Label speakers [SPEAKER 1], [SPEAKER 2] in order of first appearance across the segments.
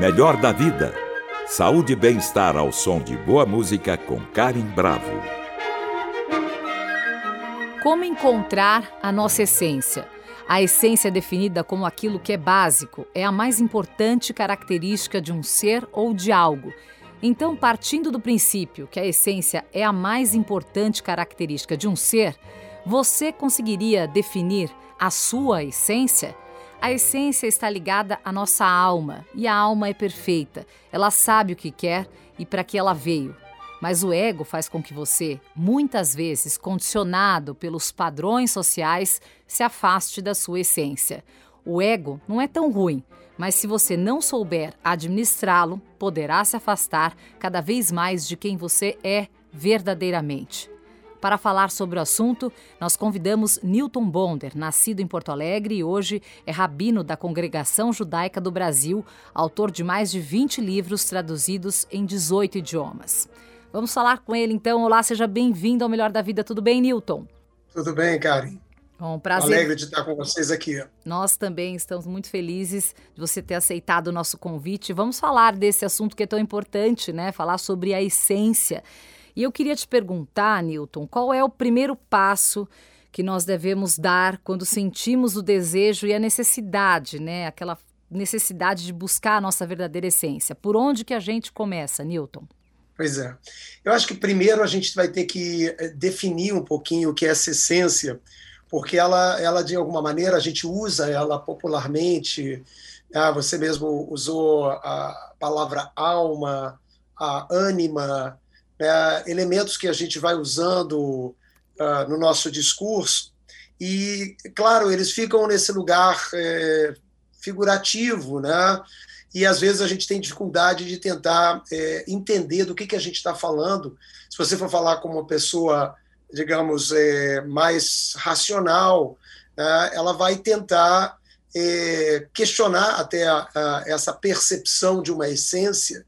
[SPEAKER 1] Melhor da vida. Saúde e bem-estar ao som de boa música com Karen Bravo.
[SPEAKER 2] Como encontrar a nossa essência? A essência é definida como aquilo que é básico, é a mais importante característica de um ser ou de algo. Então, partindo do princípio que a essência é a mais importante característica de um ser, você conseguiria definir a sua essência? A essência está ligada à nossa alma e a alma é perfeita. Ela sabe o que quer e para que ela veio. Mas o ego faz com que você, muitas vezes condicionado pelos padrões sociais, se afaste da sua essência. O ego não é tão ruim, mas se você não souber administrá-lo, poderá se afastar cada vez mais de quem você é verdadeiramente. Para falar sobre o assunto, nós convidamos Newton Bonder, nascido em Porto Alegre e hoje é rabino da Congregação Judaica do Brasil, autor de mais de 20 livros traduzidos em 18 idiomas. Vamos falar com ele então. Olá, seja bem-vindo ao Melhor da Vida. Tudo bem, Newton?
[SPEAKER 3] Tudo bem, Karen.
[SPEAKER 2] Bom, prazer.
[SPEAKER 3] Alegre de estar com vocês aqui.
[SPEAKER 2] Nós também estamos muito felizes de você ter aceitado o nosso convite. Vamos falar desse assunto que é tão importante, né? Falar sobre a essência. E eu queria te perguntar, Newton, qual é o primeiro passo que nós devemos dar quando sentimos o desejo e a necessidade, né? Aquela necessidade de buscar a nossa verdadeira essência. Por onde que a gente começa, Newton?
[SPEAKER 3] Pois é. Eu acho que primeiro a gente vai ter que eh, definir um pouquinho o que é essa essência, porque ela, ela de alguma maneira, a gente usa ela popularmente. Ah, você mesmo usou a palavra alma, a ânima, é, elementos que a gente vai usando uh, no nosso discurso. E, claro, eles ficam nesse lugar é, figurativo, né? E às vezes a gente tem dificuldade de tentar é, entender do que, que a gente está falando. Se você for falar com uma pessoa, digamos, é, mais racional, né, ela vai tentar é, questionar até a, a, essa percepção de uma essência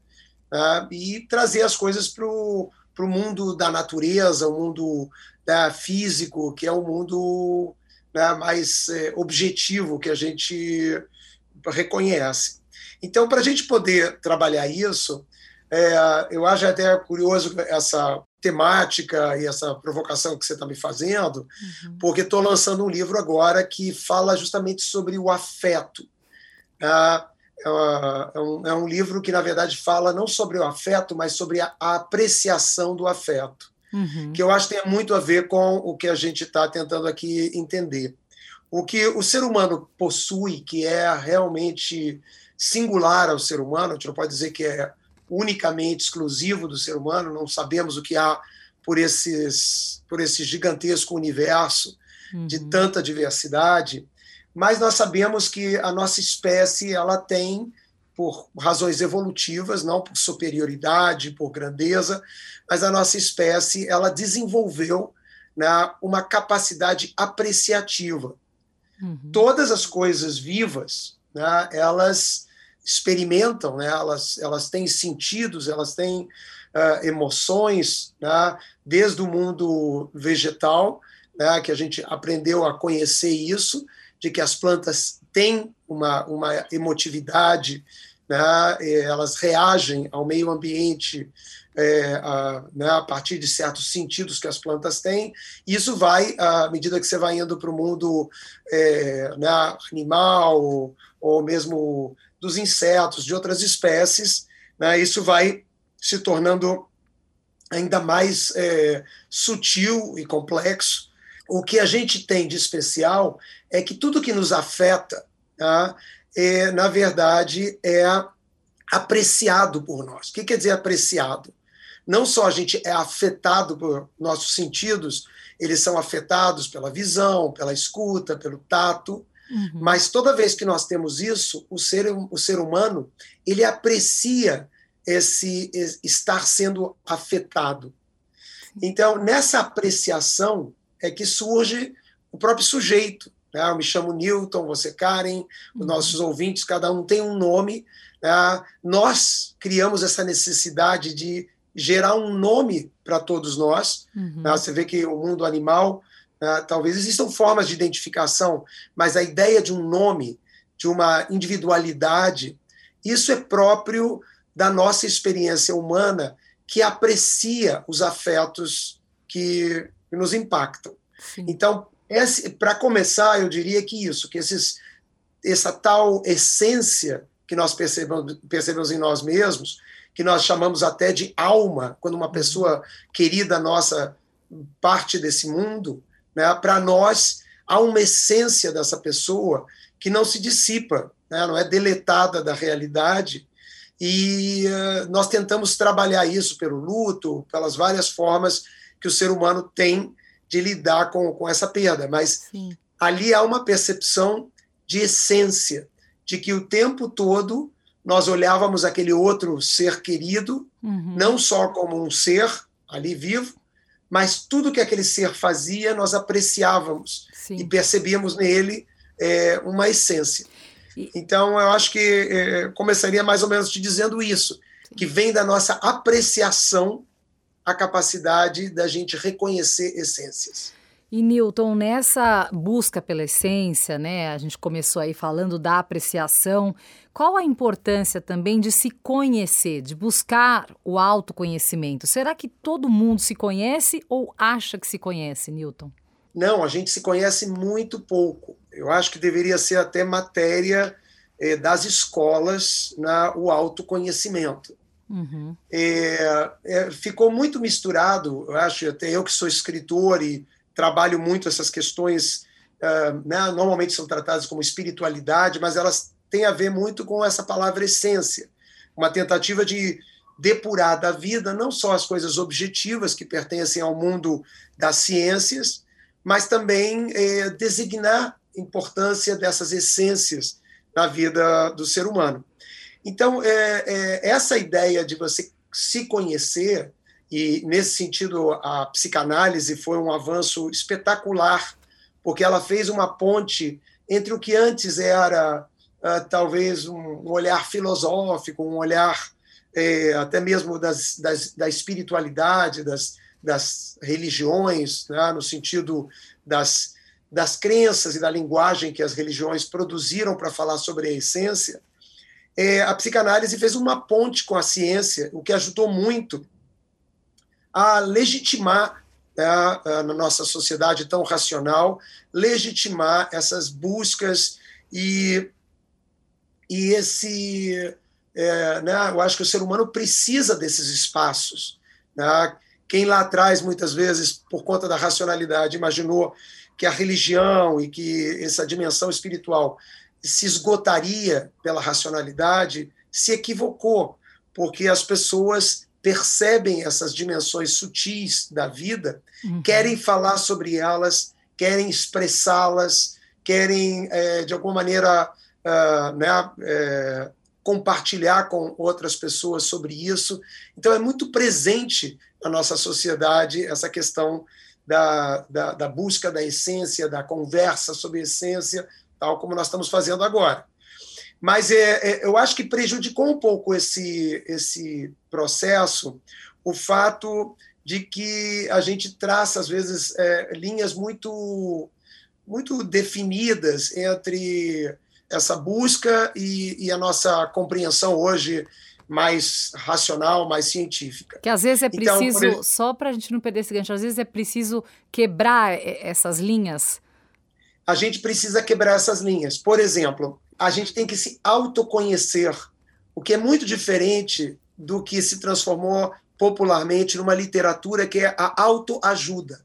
[SPEAKER 3] uh, e trazer as coisas para o mundo da natureza, o mundo da físico, que é um mundo né, mais é, objetivo que a gente reconhece. Então, para a gente poder trabalhar isso, é, eu acho até curioso essa temática e essa provocação que você está me fazendo, uhum. porque estou lançando um livro agora que fala justamente sobre o afeto. Uh, é, um, é um livro que, na verdade, fala não sobre o afeto, mas sobre a, a apreciação do afeto, uhum. que eu acho que tem muito a ver com o que a gente está tentando aqui entender. O que o ser humano possui, que é realmente singular ao ser humano, a gente não pode dizer que é unicamente exclusivo do ser humano, não sabemos o que há por, esses, por esse gigantesco universo uhum. de tanta diversidade, mas nós sabemos que a nossa espécie ela tem por razões evolutivas, não por superioridade, por grandeza, mas a nossa espécie ela desenvolveu né, uma capacidade apreciativa. Uhum. Todas as coisas vivas, né, elas experimentam, né, elas, elas têm sentidos, elas têm uh, emoções, né, desde o mundo vegetal, né, que a gente aprendeu a conhecer isso, de que as plantas têm uma, uma emotividade, né, elas reagem ao meio ambiente é, a, né, a, partir de certos sentidos que as plantas têm. Isso vai, à medida que você vai indo para o mundo é, né, animal, ou, ou mesmo dos insetos, de outras espécies, né, isso vai se tornando ainda mais é, sutil e complexo. O que a gente tem de especial é que tudo que nos afeta, tá, é, na verdade, é apreciado por nós. O que quer dizer apreciado? Não só a gente é afetado por nossos sentidos, eles são afetados pela visão, pela escuta, pelo tato, uhum. mas toda vez que nós temos isso, o ser, o ser humano ele aprecia esse, esse estar sendo afetado. Então, nessa apreciação é que surge o próprio sujeito. Né? Eu me chamo Newton, você Karen, os uhum. nossos ouvintes, cada um tem um nome. Né? Nós criamos essa necessidade de gerar um nome para todos nós. Uhum. Né? Você vê que o mundo animal, né? talvez existam formas de identificação, mas a ideia de um nome, de uma individualidade, Isso é próprio da nossa experiência humana que aprecia os afetos que nos impactam. Sim. Então, para começar, eu diria que isso, que esses, essa tal essência que nós percebemos, percebemos em nós mesmos, que nós chamamos até de alma, quando uma pessoa querida nossa parte desse mundo, né, para nós há uma essência dessa pessoa que não se dissipa, né, não é deletada da realidade, e uh, nós tentamos trabalhar isso pelo luto, pelas várias formas que o ser humano tem de lidar com, com essa perda, mas Sim. ali há uma percepção de essência, de que o tempo todo nós olhávamos aquele outro ser querido, uhum. não só como um ser ali vivo, mas tudo que aquele ser fazia nós apreciávamos Sim. e percebíamos nele é, uma essência. E... Então, eu acho que é, começaria mais ou menos te dizendo isso, Sim. que vem da nossa apreciação a capacidade da gente reconhecer essências.
[SPEAKER 2] E Newton, nessa busca pela essência, né, a gente começou aí falando da apreciação, qual a importância também de se conhecer, de buscar o autoconhecimento? Será que todo mundo se conhece ou acha que se conhece, Newton?
[SPEAKER 3] Não, a gente se conhece muito pouco. Eu acho que deveria ser até matéria eh, das escolas na, o autoconhecimento. Uhum. É, é, ficou muito misturado, eu acho, até eu que sou escritor e trabalho muito essas questões, uh, né, normalmente são tratadas como espiritualidade, mas elas têm a ver muito com essa palavra essência, uma tentativa de depurar da vida não só as coisas objetivas que pertencem ao mundo das ciências, mas também eh, designar importância dessas essências na vida do ser humano. Então, é, é, essa ideia de você se conhecer e, nesse sentido, a psicanálise foi um avanço espetacular, porque ela fez uma ponte entre o que antes era uh, talvez um olhar filosófico, um olhar eh, até mesmo das, das, da espiritualidade, das, das religiões, né, no sentido das, das crenças e da linguagem que as religiões produziram para falar sobre a essência, eh, a psicanálise fez uma ponte com a ciência, o que ajudou muito a legitimar né, na nossa sociedade tão racional, legitimar essas buscas e, e esse. É, né, eu acho que o ser humano precisa desses espaços. Né? Quem lá atrás, muitas vezes, por conta da racionalidade, imaginou que a religião e que essa dimensão espiritual se esgotaria pela racionalidade, se equivocou, porque as pessoas percebem essas dimensões sutis da vida, uhum. querem falar sobre elas, querem expressá-las, querem, é, de alguma maneira, uh, né, é, compartilhar com outras pessoas sobre isso. Então, é muito presente na nossa sociedade essa questão da, da, da busca da essência, da conversa sobre essência, tal como nós estamos fazendo agora. Mas é, é, eu acho que prejudicou um pouco esse, esse processo o fato de que a gente traça, às vezes, é, linhas muito, muito definidas entre essa busca e, e, a nossa compreensão hoje mais racional, mais científica.
[SPEAKER 2] Que às vezes é então, preciso, então, exemplo, só para a gente não perder esse gancho, às vezes é preciso quebrar essas linhas.
[SPEAKER 3] A gente precisa quebrar essas linhas. Por exemplo, a gente tem que se autoconhecer, o que é muito diferente do que se transformou popularmente numa literatura que é a autoajuda.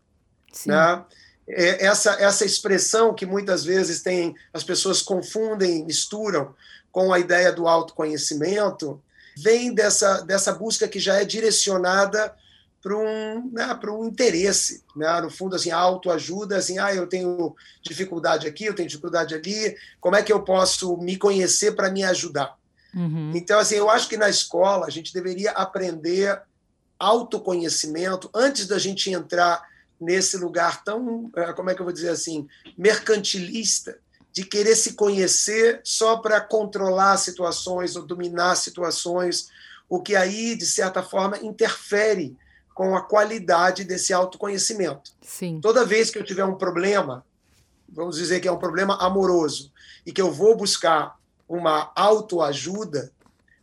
[SPEAKER 3] Né? É essa, essa expressão que muitas vezes tem, as pessoas confundem, misturam com a ideia do autoconhecimento, vem dessa, dessa busca que já é direcionada para um, né, para um interesse, né? no fundo assim, autoajuda, assim, ah, eu tenho dificuldade aqui, eu tenho dificuldade ali, como é que eu posso me conhecer para me ajudar? Uhum. Então, assim, eu acho que na escola a gente deveria aprender autoconhecimento antes da gente entrar nesse lugar tão, eh, como é que eu vou dizer assim, mercantilista, de querer se conhecer só para controlar situações ou dominar situações, o que aí, de certa forma, interfere com a qualidade desse autoconhecimento.
[SPEAKER 2] Sim.
[SPEAKER 3] Toda vez que eu tiver um problema, vamos dizer que é um problema amoroso, e que eu vou buscar uma autoajuda,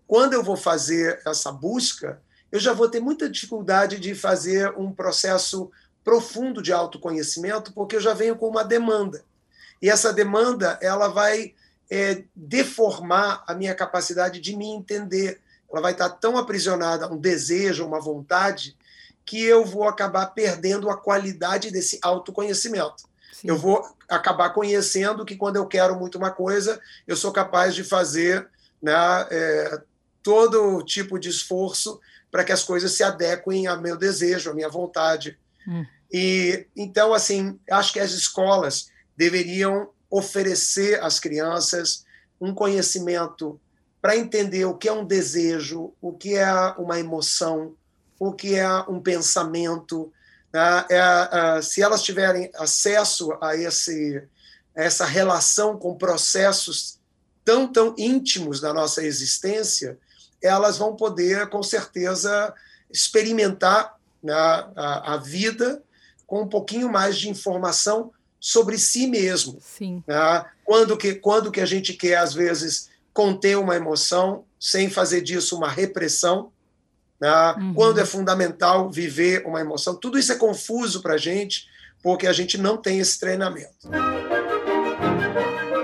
[SPEAKER 3] quando eu vou fazer essa busca, eu já vou ter muita dificuldade de fazer um processo profundo de autoconhecimento, porque eu já venho com uma demanda. E essa demanda ela vai é, deformar a minha capacidade de me entender. Ela vai estar tão aprisionada a um desejo, uma vontade, que eu vou acabar perdendo a qualidade desse autoconhecimento. Sim. Eu vou acabar conhecendo que quando eu quero muito uma coisa, eu sou capaz de fazer né, é, todo tipo de esforço para que as coisas se adequem ao meu desejo, à minha vontade. Hum. E então, assim, acho que as escolas deveriam oferecer às crianças um conhecimento para entender o que é um desejo, o que é uma emoção, o que é um pensamento. Né? É, é, se elas tiverem acesso a esse, essa relação com processos tão, tão íntimos da nossa existência, elas vão poder, com certeza, experimentar né, a, a vida com um pouquinho mais de informação sobre si mesmo.
[SPEAKER 2] Sim.
[SPEAKER 3] Né? Quando, que, quando que a gente quer, às vezes, conter uma emoção sem fazer disso uma repressão, né? Uhum. quando é fundamental viver uma emoção. Tudo isso é confuso para a gente, porque a gente não tem esse treinamento.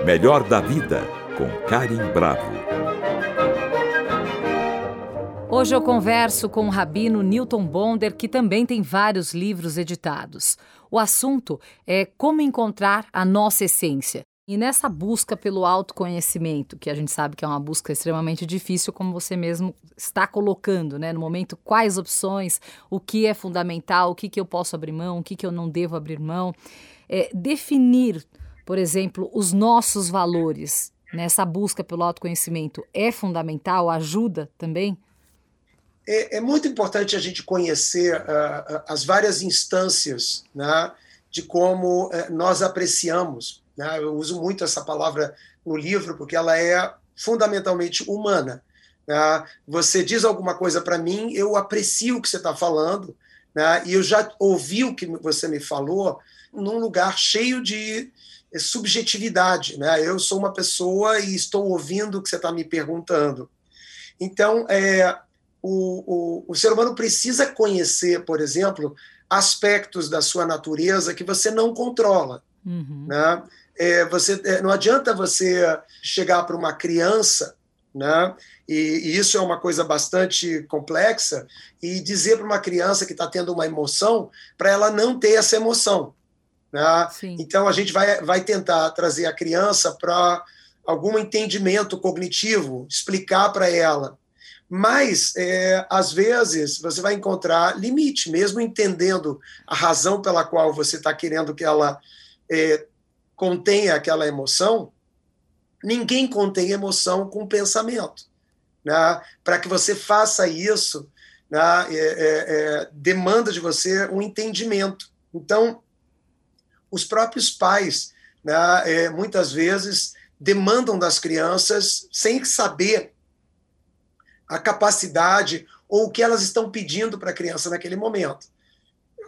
[SPEAKER 1] Melhor da Vida, com Karim Bravo.
[SPEAKER 2] Hoje eu converso com o rabino Newton Bonder, que também tem vários livros editados. O assunto é como encontrar a nossa essência. E nessa busca pelo autoconhecimento, que a gente sabe que é uma busca extremamente difícil, como você mesmo está colocando, né? No momento, quais opções, o que é fundamental, o que, que eu posso abrir mão, o que, que eu não devo abrir mão. É, definir, por exemplo, os nossos valores nessa busca pelo autoconhecimento é fundamental, ajuda também?
[SPEAKER 3] é, é muito importante a gente conhecer uh, as várias instâncias né, de como uh, nós apreciamos. Né? Eu uso muito essa palavra no livro porque ela é fundamentalmente humana. Né? Você diz alguma coisa para mim, eu aprecio o que você está falando, né? e eu já ouvi o que você me falou num lugar cheio de eh, subjetividade. Né? Eu sou uma pessoa e estou ouvindo o que você está me perguntando. Então, é, o, o, o ser humano precisa conhecer, por exemplo, aspectos da sua natureza que você não controla. Uhum. Né? É, você, é, não adianta você chegar para uma criança, né? E, e, isso é uma coisa bastante complexa, e dizer para uma criança que está tendo uma emoção, para ela não ter essa emoção. Né? Então a gente vai, vai tentar trazer a criança para algum entendimento cognitivo, explicar para ela mas, é, às vezes, você vai encontrar limite, mesmo entendendo a razão pela qual você está querendo que ela é, contenha aquela emoção. Ninguém contém emoção com pensamento. Né? Para que você faça isso, né, é, é, é, demanda de você um entendimento. Então, os próprios pais, né, é, muitas vezes, demandam das crianças, sem saber a capacidade ou o que elas estão pedindo para a criança naquele momento.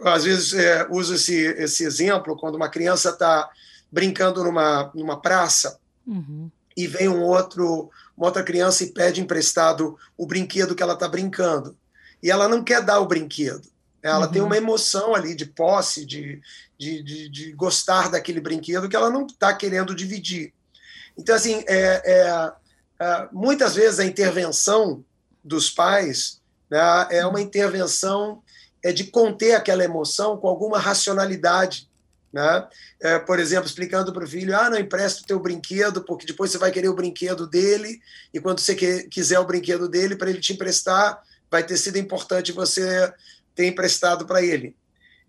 [SPEAKER 3] Às vezes é, uso esse, esse exemplo quando uma criança está brincando numa, numa praça uhum. e vem um outro, uma outra criança e pede emprestado o brinquedo que ela está brincando. E ela não quer dar o brinquedo. Ela uhum. tem uma emoção ali de posse, de, de, de, de gostar daquele brinquedo que ela não está querendo dividir. Então, assim, é, é, é, muitas vezes a intervenção dos pais né, é uma intervenção é de conter aquela emoção com alguma racionalidade. Né? É, por exemplo, explicando para o filho: ah, não empresta o teu brinquedo, porque depois você vai querer o brinquedo dele, e quando você quer, quiser o brinquedo dele, para ele te emprestar, vai ter sido importante você ter emprestado para ele.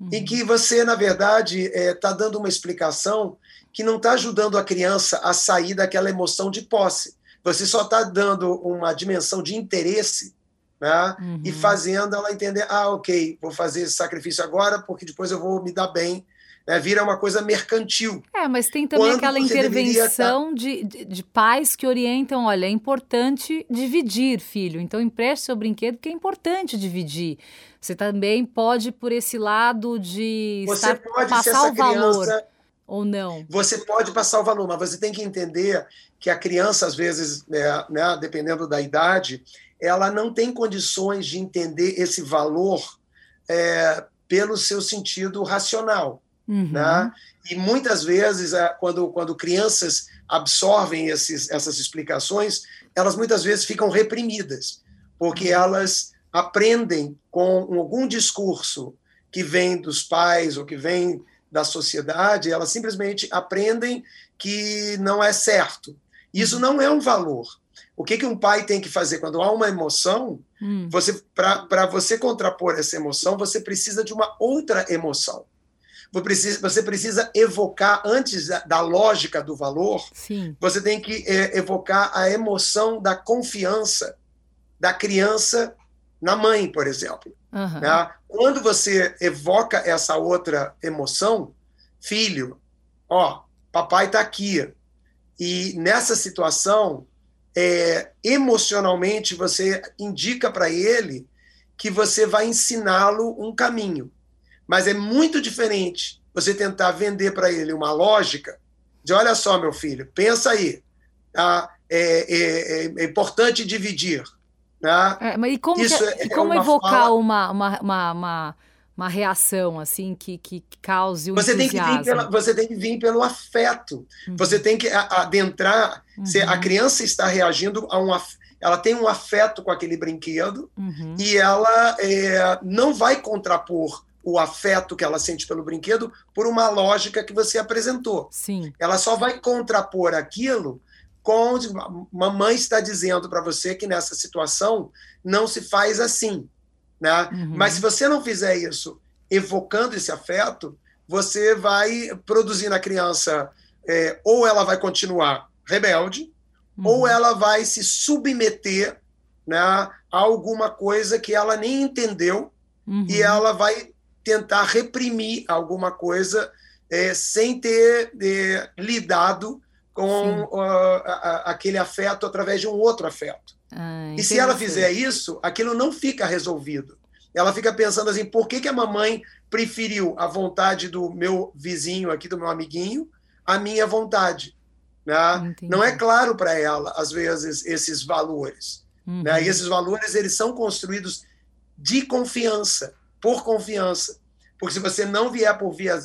[SPEAKER 3] Uhum. Em que você, na verdade, está é, tá dando uma explicação que não está ajudando a criança a sair daquela emoção de posse. Você só está dando uma dimensão de interesse né? Uhum. e fazendo ela entender: ah, ok, vou fazer esse sacrifício agora porque depois eu vou me dar bem. Né? Vira uma coisa mercantil.
[SPEAKER 2] É, mas tem também Quando aquela intervenção tá... de, de, de, pais que orientam: olha, é importante dividir, filho. Então empreste seu brinquedo porque é importante dividir. Você também pode por esse lado de
[SPEAKER 3] Você estar, pode, passar o valor. Criança
[SPEAKER 2] Ou não?
[SPEAKER 3] Você pode passar o valor, mas você tem que entender que a criança, às vezes, é, né, dependendo da idade, ela não tem condições de entender esse valor é, pelo seu sentido racional. Uhum. Né? E muitas vezes, é, quando, quando crianças absorvem esses, essas explicações, elas muitas vezes ficam reprimidas, porque uhum. elas aprendem com algum discurso que vem dos pais ou que vem da sociedade, elas simplesmente aprendem que não é certo. Isso uhum. não é um valor. O que, que um pai tem que fazer quando há uma emoção? Hum. Você para você contrapor essa emoção, você precisa de uma outra emoção. Você precisa, evocar antes da, da lógica do valor. Sim. Você tem que é, evocar a emoção da confiança da criança na mãe, por exemplo. Uhum. Né? Quando você evoca essa outra emoção, filho, ó, papai está aqui. E nessa situação, é, emocionalmente, você indica para ele que você vai ensiná-lo um caminho. Mas é muito diferente você tentar vender para ele uma lógica de: olha só, meu filho, pensa aí, tá? é, é, é importante dividir. Né?
[SPEAKER 2] É, mas e como, Isso que, é, como evocar fala... uma, uma, uma, uma uma reação assim que, que cause o
[SPEAKER 3] você
[SPEAKER 2] entusiasmo.
[SPEAKER 3] Tem que vir pela, você tem que vir pelo afeto. Uhum. Você tem que adentrar. Uhum. Se a criança está reagindo a um ela tem um afeto com aquele brinquedo uhum. e ela é, não vai contrapor o afeto que ela sente pelo brinquedo por uma lógica que você apresentou.
[SPEAKER 2] Sim.
[SPEAKER 3] Ela só vai contrapor aquilo com mamãe está dizendo para você que nessa situação não se faz assim. Né? Uhum. Mas se você não fizer isso evocando esse afeto, você vai produzir na criança, é, ou ela vai continuar rebelde, uhum. ou ela vai se submeter né, a alguma coisa que ela nem entendeu uhum. e ela vai tentar reprimir alguma coisa é, sem ter é, lidado com uh, a, a, aquele afeto através de um outro afeto. Ah, e se ela fizer isso, aquilo não fica resolvido. Ela fica pensando assim: por que, que a mamãe preferiu a vontade do meu vizinho aqui, do meu amiguinho, a minha vontade? Né? Não é claro para ela, às vezes, esses valores. Uhum. Né? E esses valores eles são construídos de confiança, por confiança. Porque se você não vier por via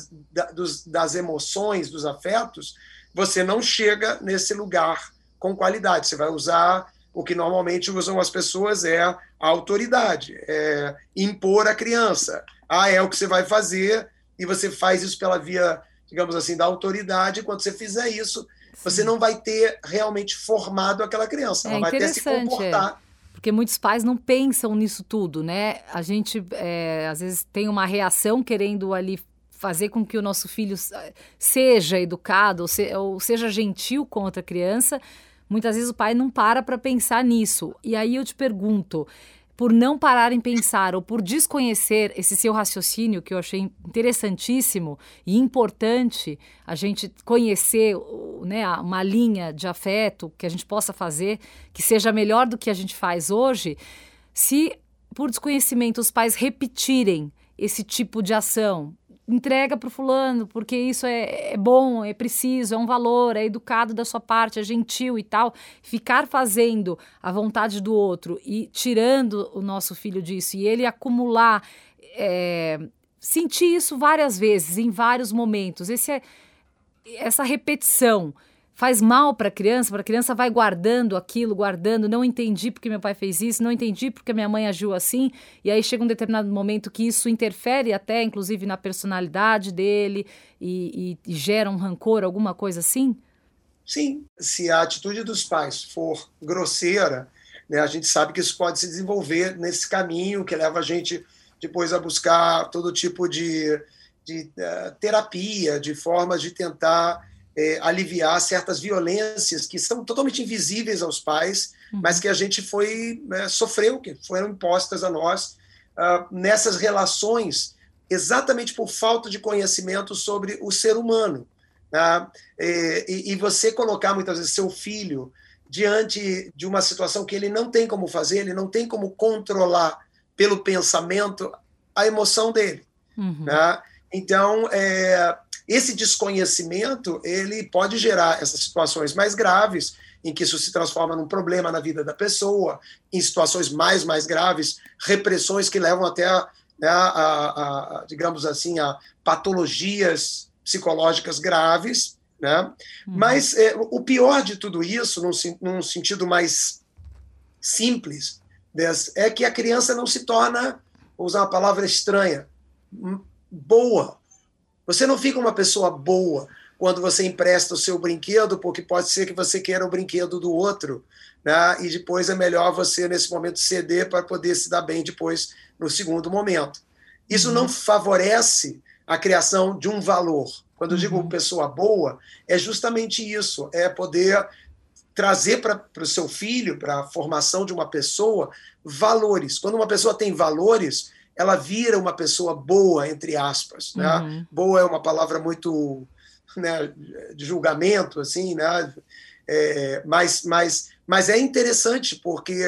[SPEAKER 3] das emoções, dos afetos, você não chega nesse lugar com qualidade. Você vai usar o que normalmente usam as pessoas é a autoridade, é impor a criança. Ah, é o que você vai fazer, e você faz isso pela via, digamos assim, da autoridade. Quando você fizer isso, Sim. você não vai ter realmente formado aquela criança. Ela é vai ter se comportar.
[SPEAKER 2] Porque muitos pais não pensam nisso tudo, né? A gente, é, às vezes, tem uma reação querendo ali fazer com que o nosso filho seja educado ou, seja gentil com outra criança, Muitas vezes o pai não para para pensar nisso. E aí eu te pergunto, por não parar em pensar ou por desconhecer esse seu raciocínio, que eu achei interessantíssimo e importante a gente conhecer né, uma linha de afeto que a gente possa fazer que seja melhor do que a gente faz hoje, se por desconhecimento os pais repetirem esse tipo de ação, entrega para o fulano, porque isso é, é, bom, é preciso, é um valor, é educado da sua parte, é gentil e tal. Ficar fazendo a vontade do outro e tirando o nosso filho disso e ele acumular, é, sentir isso várias vezes, em vários momentos. Esse é, essa repetição faz mal para a criança, para a criança vai guardando aquilo, guardando, não entendi porque meu pai fez isso, não entendi porque minha mãe agiu assim, e aí chega um determinado momento que isso interfere até, inclusive, na personalidade dele e, e, e gera um rancor, alguma coisa assim?
[SPEAKER 3] Sim, se a atitude dos pais for grosseira, né, a gente sabe que isso pode se desenvolver nesse caminho que leva a gente depois a buscar todo tipo de, de uh, terapia, de formas de tentar é, aliviar certas violências que são totalmente invisíveis aos pais, uhum. mas que a gente foi né, sofreu, que foram impostas a nós uh, nessas relações, exatamente por falta de conhecimento sobre o ser humano. Tá? E, e, você colocar muitas vezes seu filho diante de uma situação que ele não tem como fazer, ele não tem como controlar pelo pensamento a emoção dele. Uhum. Né? Então, é, esse desconhecimento ele pode gerar essas situações mais graves, em que isso se transforma num problema na vida da pessoa, em situações mais mais graves, repressões que levam até a, né, a, a digamos assim, a patologias psicológicas graves, né? Uhum. Mas é, o pior de tudo isso, num, num sentido mais simples, é que a criança não se torna, vou usar uma palavra estranha, boa. Você não fica uma pessoa boa quando você empresta o seu brinquedo, porque pode ser que você queira o brinquedo do outro, né? e depois é melhor você, nesse momento, ceder para poder se dar bem depois, no segundo momento. Isso uhum. não favorece a criação de um valor. Quando eu digo uhum. pessoa boa, é justamente isso: é poder trazer para o seu filho, para a formação de uma pessoa, valores. Quando uma pessoa tem valores, ela vira uma pessoa boa, entre aspas. Né? Uhum. Boa é uma palavra muito né, de julgamento, assim, né? É, mas, mas, mas é interessante porque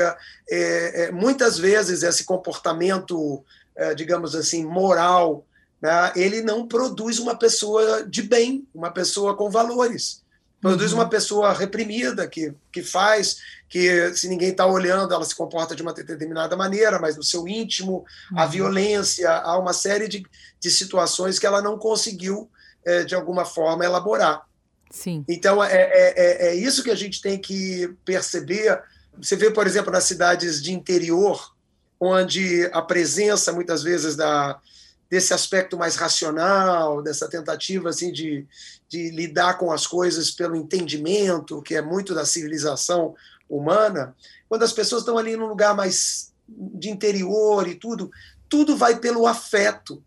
[SPEAKER 3] é, é, muitas vezes esse comportamento, é, digamos assim, moral, né, ele não produz uma pessoa de bem, uma pessoa com valores. Produz uhum. uma pessoa reprimida, que, que faz, que se ninguém está olhando, ela se comporta de uma determinada maneira, mas no seu íntimo, uhum. a violência, há uma série de, de situações que ela não conseguiu, é, de alguma forma, elaborar.
[SPEAKER 2] Sim.
[SPEAKER 3] Então, é, é, é, é isso que a gente tem que perceber. Você vê, por exemplo, nas cidades de interior, onde a presença, muitas vezes, da, desse aspecto mais racional, dessa tentativa assim de, de lidar com as coisas pelo entendimento, que é muito da civilização humana, quando as pessoas estão ali num lugar mais de interior e tudo, tudo vai pelo afeto.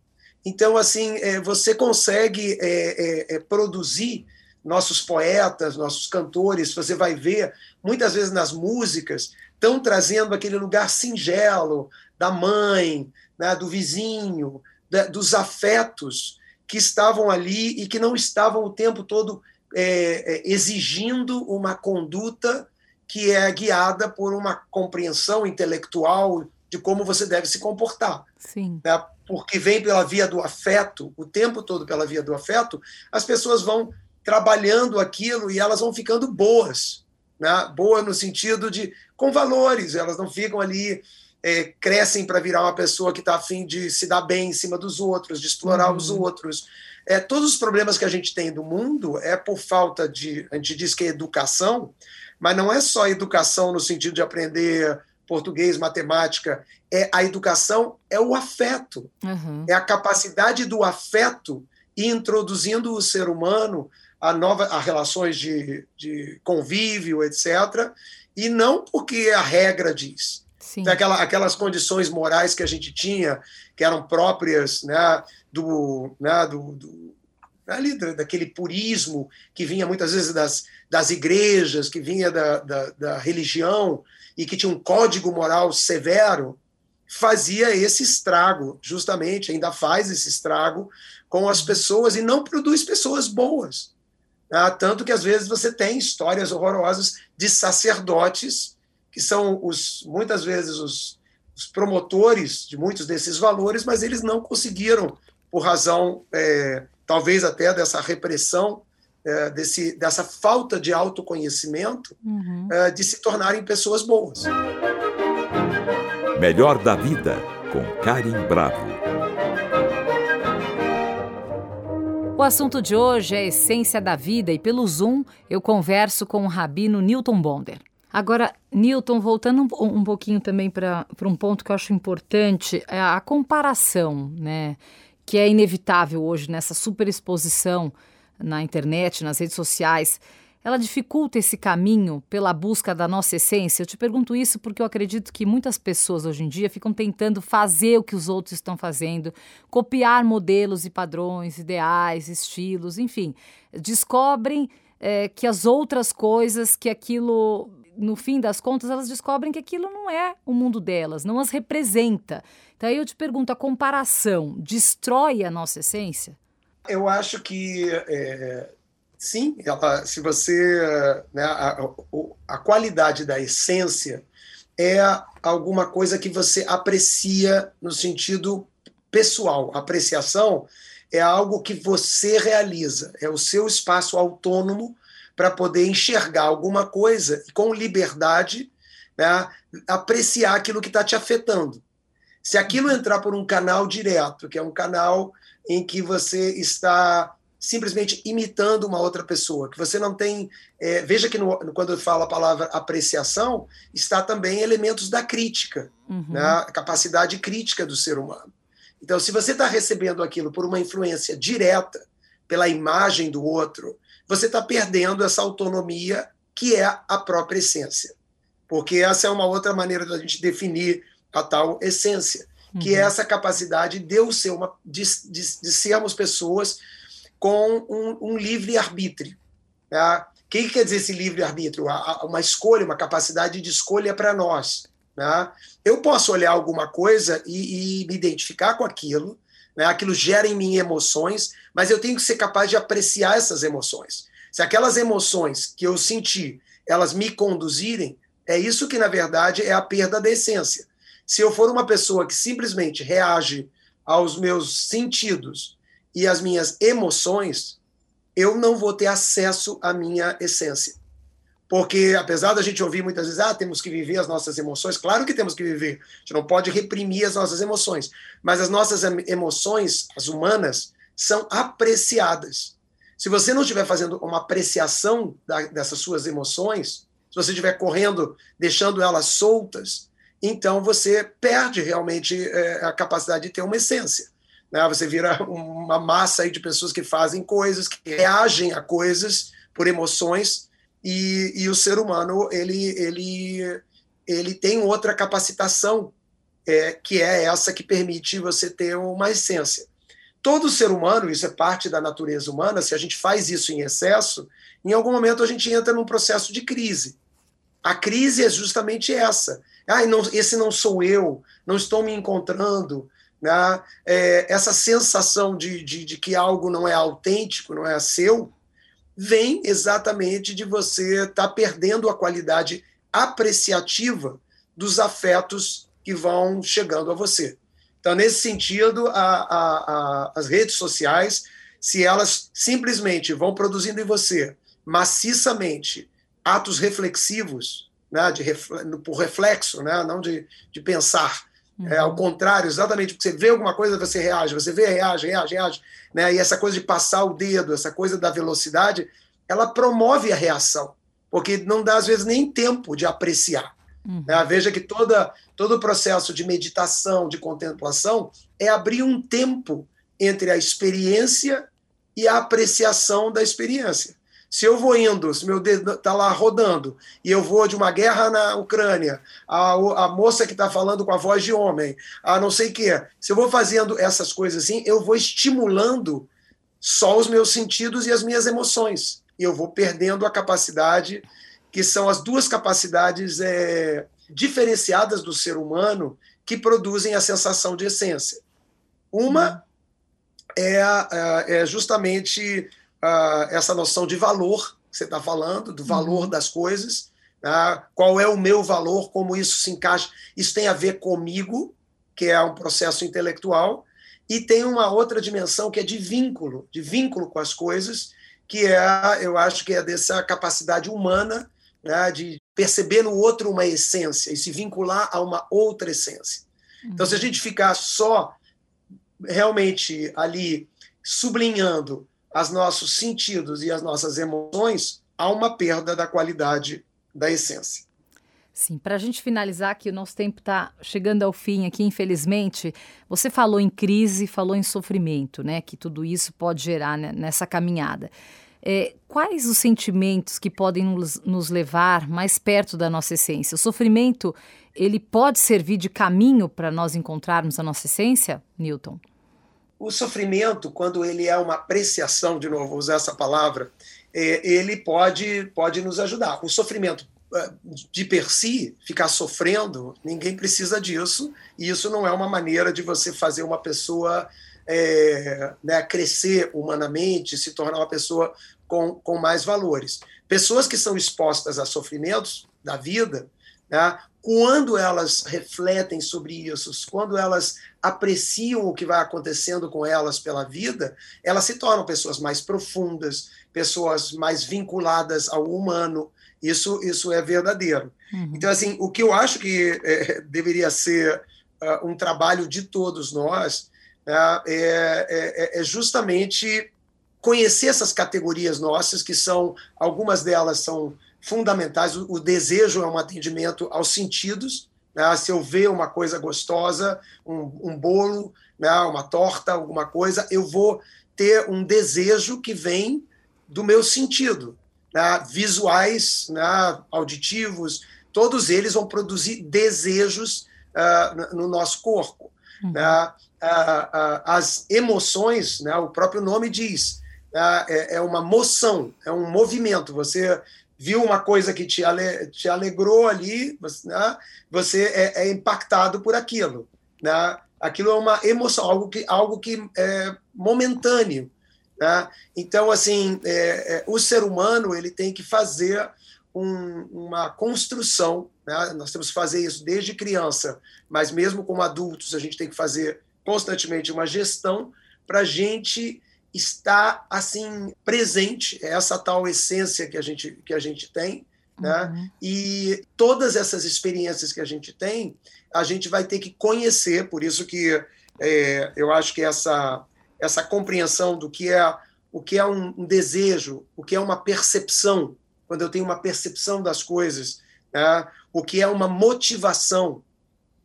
[SPEAKER 3] Então, assim, é, você consegue é, é, produzir nossos poetas, nossos cantores, você vai ver, muitas vezes nas músicas, estão trazendo aquele lugar singelo da mãe, né, do vizinho, da, dos afetos que estavam ali e que não estavam o tempo todo é, é, exigindo uma conduta que é guiada por uma compreensão intelectual de como você deve se comportar.
[SPEAKER 2] Sim.
[SPEAKER 3] Né? Porque vem pela via do afeto, o tempo todo pela via do afeto, as pessoas vão trabalhando aquilo e elas vão ficando boas. Né? Boa no sentido de com valores, elas não ficam ali é, crescem para virar uma pessoa que está afim de se dar bem em cima dos outros, de explorar uhum. os outros. É, todos os problemas que a gente tem do mundo é por falta de. A gente diz que é educação, mas não é só educação no sentido de aprender português, matemática. É a educação é o afeto, uhum. é a capacidade do afeto e introduzindo o ser humano a nova a relações de, de convívio, etc. E não porque a regra diz, então, aquela, aquelas condições morais que a gente tinha, que eram próprias né, do, né, do, do ali daquele purismo que vinha muitas vezes das, das igrejas, que vinha da, da, da, religião e que tinha um código moral severo, fazia esse estrago, justamente, ainda faz esse estrago com as pessoas e não produz pessoas boas. Né? Tanto que às vezes você tem histórias horrorosas de sacerdotes que são os, muitas vezes os, os promotores de muitos desses valores, mas eles não conseguiram, por razão é, talvez até dessa repressão, é, desse, dessa falta de autoconhecimento, uhum. é, de se tornarem pessoas boas.
[SPEAKER 1] Melhor da Vida, com Karim Bravo.
[SPEAKER 2] O assunto de hoje é a essência da vida e pelo Zoom eu converso com o rabino Newton Bonder. Agora, Newton, voltando um, um pouquinho também para um ponto que eu acho importante, é a comparação, né? Que é inevitável hoje nessa superexposição na internet, nas redes sociais. Ela dificulta esse caminho pela busca da nossa essência? Eu te pergunto isso porque eu acredito que muitas pessoas hoje em dia ficam tentando fazer o que os outros estão fazendo, copiar modelos e padrões, ideais, estilos, enfim. Descobrem é, que as outras coisas, que aquilo no fim das contas, elas descobrem que aquilo não é o mundo delas, não as representa. Então aí eu te pergunto, a comparação destrói a nossa essência?
[SPEAKER 3] Eu acho que é, sim, ela, se você. Né, a, a qualidade da essência é alguma coisa que você aprecia no sentido pessoal. Apreciação é algo que você realiza, é o seu espaço autônomo para poder enxergar alguma coisa e, com liberdade, né, apreciar aquilo que está te afetando. Se aquilo entrar por um canal direto, que é um canal em que você está simplesmente imitando uma outra pessoa, que você não tem. É, veja que no, quando eu falo a palavra apreciação, está também elementos da crítica, uhum. né, a capacidade crítica do ser humano. Então, se você está recebendo aquilo por uma influência direta, pela imagem do outro, você está perdendo essa autonomia que é a própria essência. Porque essa é uma outra maneira da gente definir a tal essência, que é uhum. é essa capacidade de, eu ser uma, de, de, de sermos pessoas com um, um livre-arbítrio. Tá? O que, que quer dizer esse livre-arbítrio? Uma escolha, uma capacidade de escolha para nós. Né? Eu posso olhar alguma coisa e, e me identificar com aquilo, né? aquilo gera em mim emoções, mas eu tenho que ser capaz de apreciar essas emoções. Se aquelas emoções que eu senti, elas me conduzirem, é isso que, na verdade, é a perda da essência. Se eu for uma pessoa que simplesmente reage aos meus sentidos e às minhas emoções, eu não vou ter acesso à minha essência. Porque, apesar da gente ouvir muitas vezes, ah, temos que viver as nossas emoções, claro que temos que viver. A gente não pode reprimir as nossas emoções. Mas as nossas emoções, as humanas, são apreciadas. Se você não estiver fazendo uma apreciação da, dessas suas emoções, se você estiver correndo, deixando elas soltas, então você perde realmente é, a capacidade de ter uma essência. Né? Você vira uma massa de pessoas que fazem coisas, que reagem a coisas por emoções e, e o ser humano ele, ele, ele tem outra capacitação, é, que é essa que permite você ter uma essência. Todo ser humano, isso é parte da natureza humana, se a gente faz isso em excesso, em algum momento a gente entra num processo de crise. A crise é justamente essa. Ah, não, esse não sou eu, não estou me encontrando. Né? É, essa sensação de, de, de, que algo não é autêntico, não é seu, vem exatamente de você estar tá perdendo a qualidade apreciativa dos afetos que vão chegando a você. Então, nesse sentido, a, a, a, as redes sociais, se elas simplesmente vão produzindo em você maciçamente atos reflexivos, né, de, por reflexo, né, não de, de pensar. É, ao contrário, exatamente porque você vê alguma coisa, você reage, você vê, reage, reage, reage. Né? E essa coisa de passar o dedo, essa coisa da velocidade, ela promove a reação, porque não dá, às vezes, nem tempo de apreciar. Uhum. Né? Veja que toda, todo o processo de meditação, de contemplação, é abrir um tempo entre a experiência e a apreciação da experiência. Se eu vou indo, se meu dedo está lá rodando, e eu vou de uma guerra na Ucrânia, a, a moça que está falando com a voz de homem, a não sei o quê, se eu vou fazendo essas coisas assim, eu vou estimulando só os meus sentidos e as minhas emoções. E eu vou perdendo a capacidade, que são as duas capacidades é, diferenciadas do ser humano que produzem a sensação de essência. Uma é, é justamente uh, essa noção de valor que você está falando, do valor uhum. das coisas, uh, qual é o meu valor, como isso se encaixa. Isso tem a ver comigo, que é um processo intelectual, e tem uma outra dimensão que é de vínculo, de vínculo com as coisas, que é, eu acho que é dessa capacidade humana né, de perceber no outro uma essência e se vincular a uma outra essência. Então, se a uhum. gente ficar só realmente ali sublinhando os nossos sentidos e as nossas emoções, há uma perda da qualidade da essência.
[SPEAKER 2] Sim, para a gente finalizar que o nosso tempo está chegando ao fim aqui, infelizmente, você falou em crise, falou em sofrimento, né? Que tudo isso pode gerar né, nessa caminhada. É, quais os sentimentos que podem nos, nos levar mais perto da nossa essência? O sofrimento, ele pode servir de caminho para nós encontrarmos a nossa essência, Newton?
[SPEAKER 3] O sofrimento, quando ele é uma apreciação, de novo, vou usar essa palavra, é, ele pode, pode nos ajudar. O sofrimento é, de per si, ficar sofrendo, ninguém precisa disso, e isso não é uma maneira de você fazer uma pessoa é, né, crescer humanamente, se tornar uma pessoa com, com mais valores. Pessoas que são expostas a sofrimentos da vida, né? quando elas refletem sobre isso, quando elas apreciam o que vai acontecendo com elas pela vida, elas se tornam pessoas mais profundas, pessoas mais vinculadas ao humano. Isso, isso é verdadeiro. Uhum. Então, assim, o que eu acho que é, deveria ser uh, um trabalho de todos nós né, é, é, é justamente conhecer essas categorias nossas, que são, algumas delas são fundamentais. O, o desejo é um atendimento aos sentidos. Né? Se eu ver uma coisa gostosa, um, um bolo, né? uma torta, alguma coisa, eu vou ter um desejo que vem do meu sentido. Né? Visuais, né? auditivos, todos eles vão produzir desejos uh, no nosso corpo. Uhum. Né? Uh, uh, as emoções, né? o próprio nome diz, né? é, é uma moção, é um movimento. Você viu uma coisa que te, ale, te alegrou ali, você, né? você é, é, impactado por aquilo. Né? Aquilo é uma emoção, algo que, algo que é momentâneo. Né? Então, assim, é, é, o ser humano ele tem que fazer um, uma construção. Né? Nós temos que fazer isso desde criança, mas mesmo como adultos, a gente tem que fazer constantemente uma gestão para a gente está assim presente é essa tal essência que a gente que a gente tem né? Uhum. E todas essas experiências que a gente tem, a gente vai ter que conhecer. Por isso que é, eu acho que essa essa compreensão do que é o que é um, um, desejo, o que é uma percepção, quando eu tenho uma percepção das coisas, né? o que é uma motivação,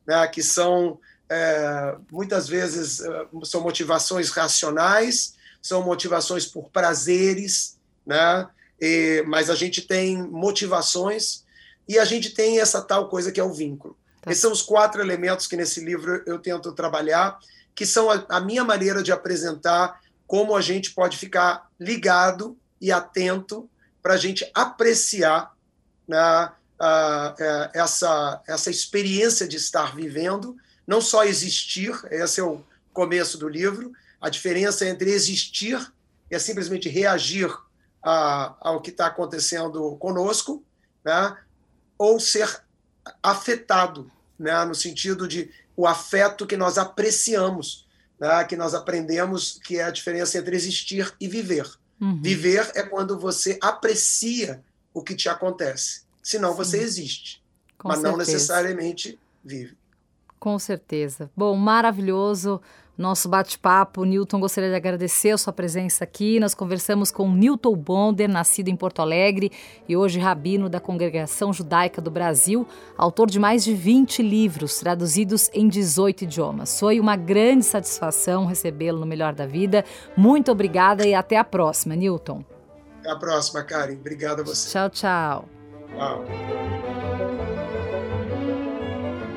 [SPEAKER 3] né? que são é, muitas vezes é, são motivações racionais são motivações por prazeres, né? E, mas a gente tem motivações e a gente tem essa tal coisa que é o vínculo. Tá. Esses são os quatro elementos que nesse livro eu tento trabalhar, que são a, a minha maneira de apresentar como a gente pode ficar ligado e atento para a gente apreciar né, uh, essa, essa experiência de estar vivendo, não só existir, esse é o começo do livro, a diferença entre existir e é simplesmente reagir a, ao que está acontecendo conosco, né? ou ser afetado, né? no sentido de o afeto que nós apreciamos, né? que nós aprendemos que é a diferença entre existir e viver. Uhum. Viver é quando você aprecia o que te acontece, senão Sim. você existe, Com mas certeza. não necessariamente vive.
[SPEAKER 2] Com certeza. Bom, maravilhoso nosso bate-papo. Newton, gostaria de agradecer a sua presença aqui. Nós conversamos com Newton Bonder, nascido em Porto Alegre e hoje rabino da Congregação Judaica do Brasil, autor de mais de 20 livros traduzidos em 18 idiomas. Foi uma grande satisfação recebê-lo no Melhor da Vida. Muito obrigada e até a próxima, Newton.
[SPEAKER 3] Até a próxima, Karen. Obrigado a você.
[SPEAKER 2] Tchau, tchau.
[SPEAKER 3] Tchau.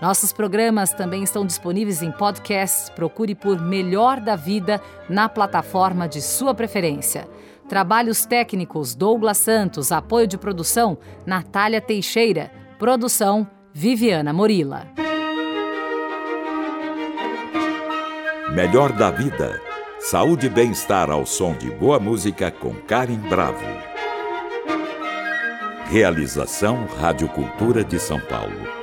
[SPEAKER 2] Nossos programas também estão disponíveis em podcasts. Procure por Melhor da Vida na plataforma de sua preferência. Trabalhos técnicos Douglas Santos, apoio de produção Natália Teixeira, produção Viviana Morila.
[SPEAKER 1] Melhor da Vida. Saúde e bem-estar ao som de boa música com Karen Bravo. Realização Rádio Cultura de São Paulo.